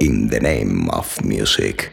In the name of music.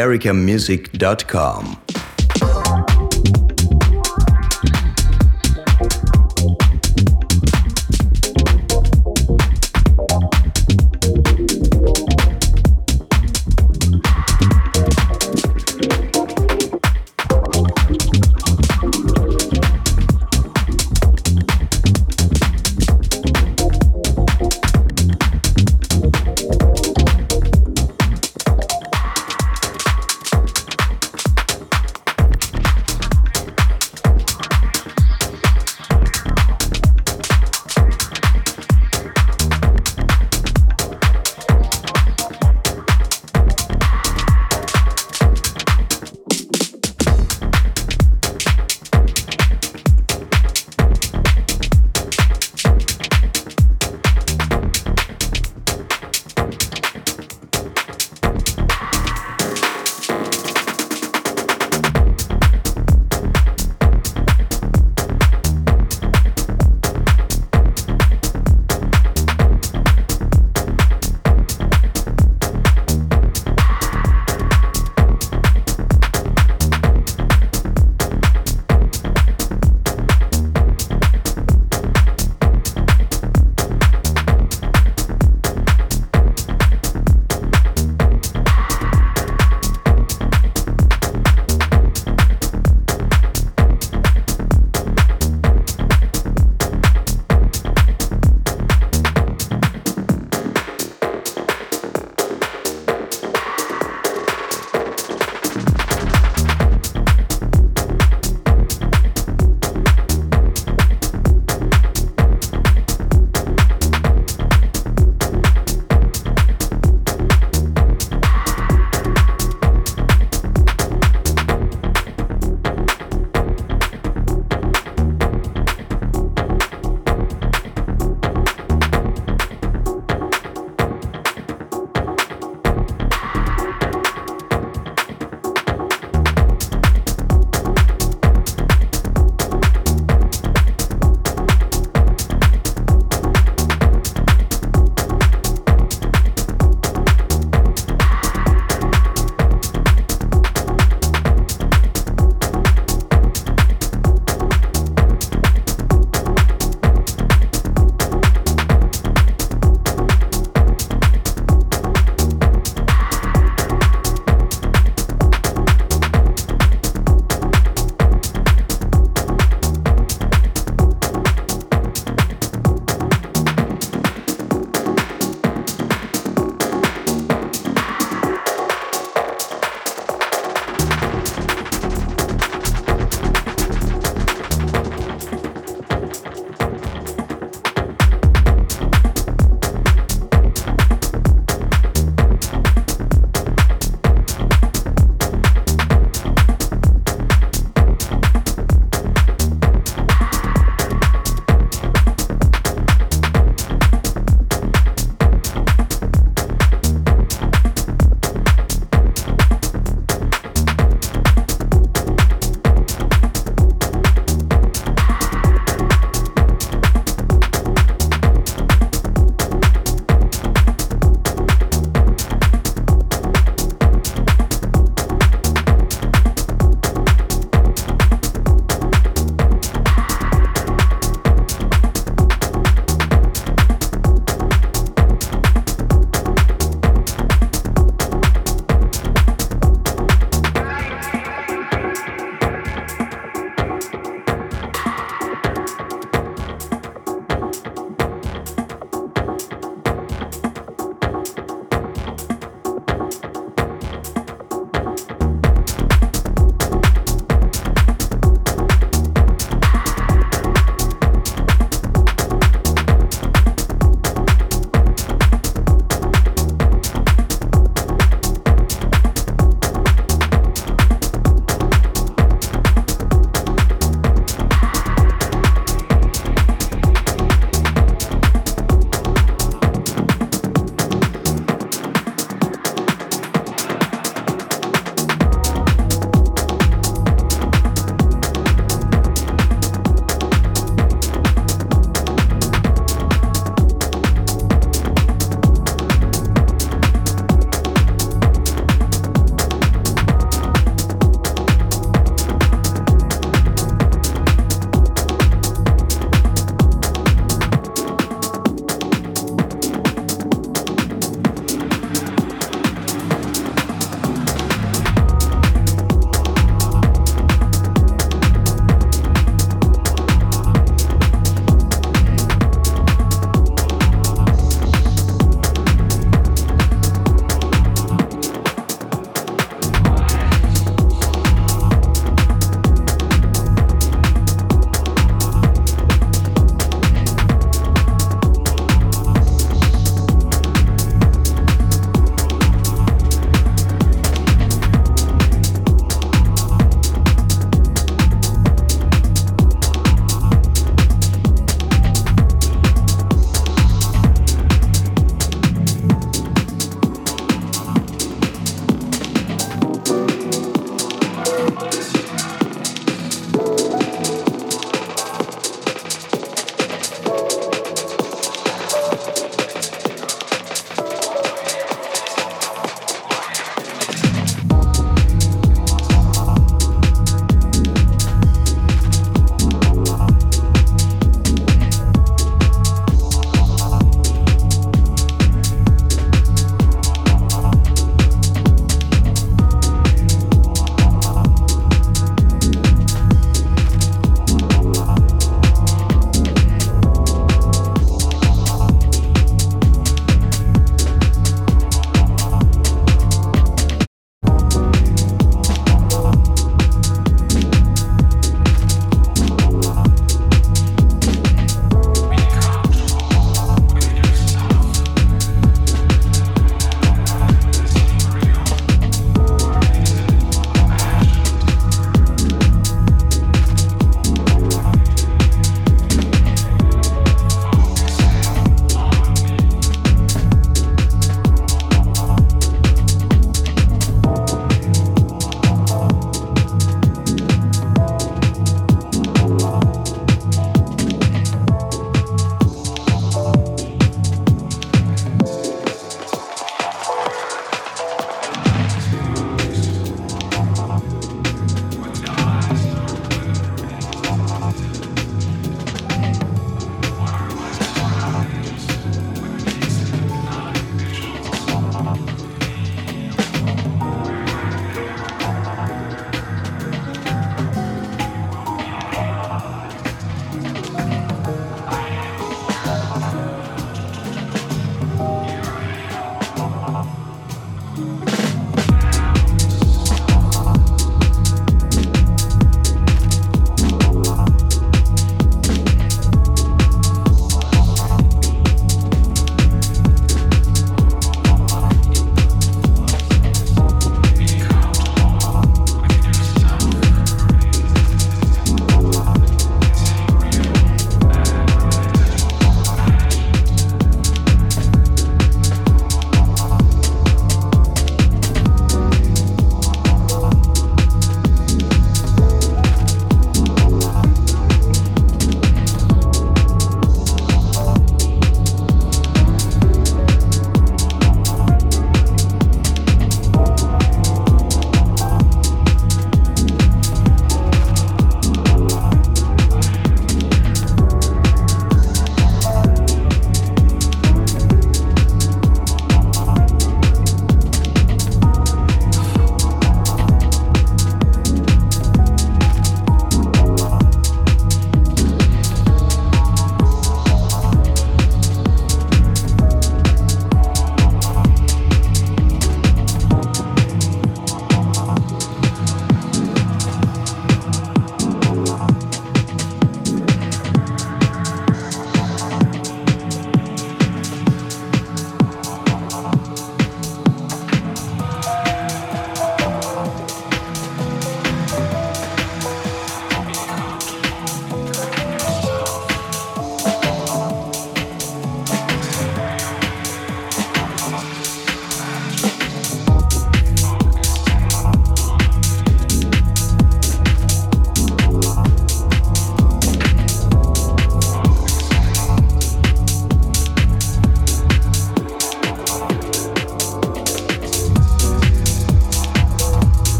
balearicamusic.com.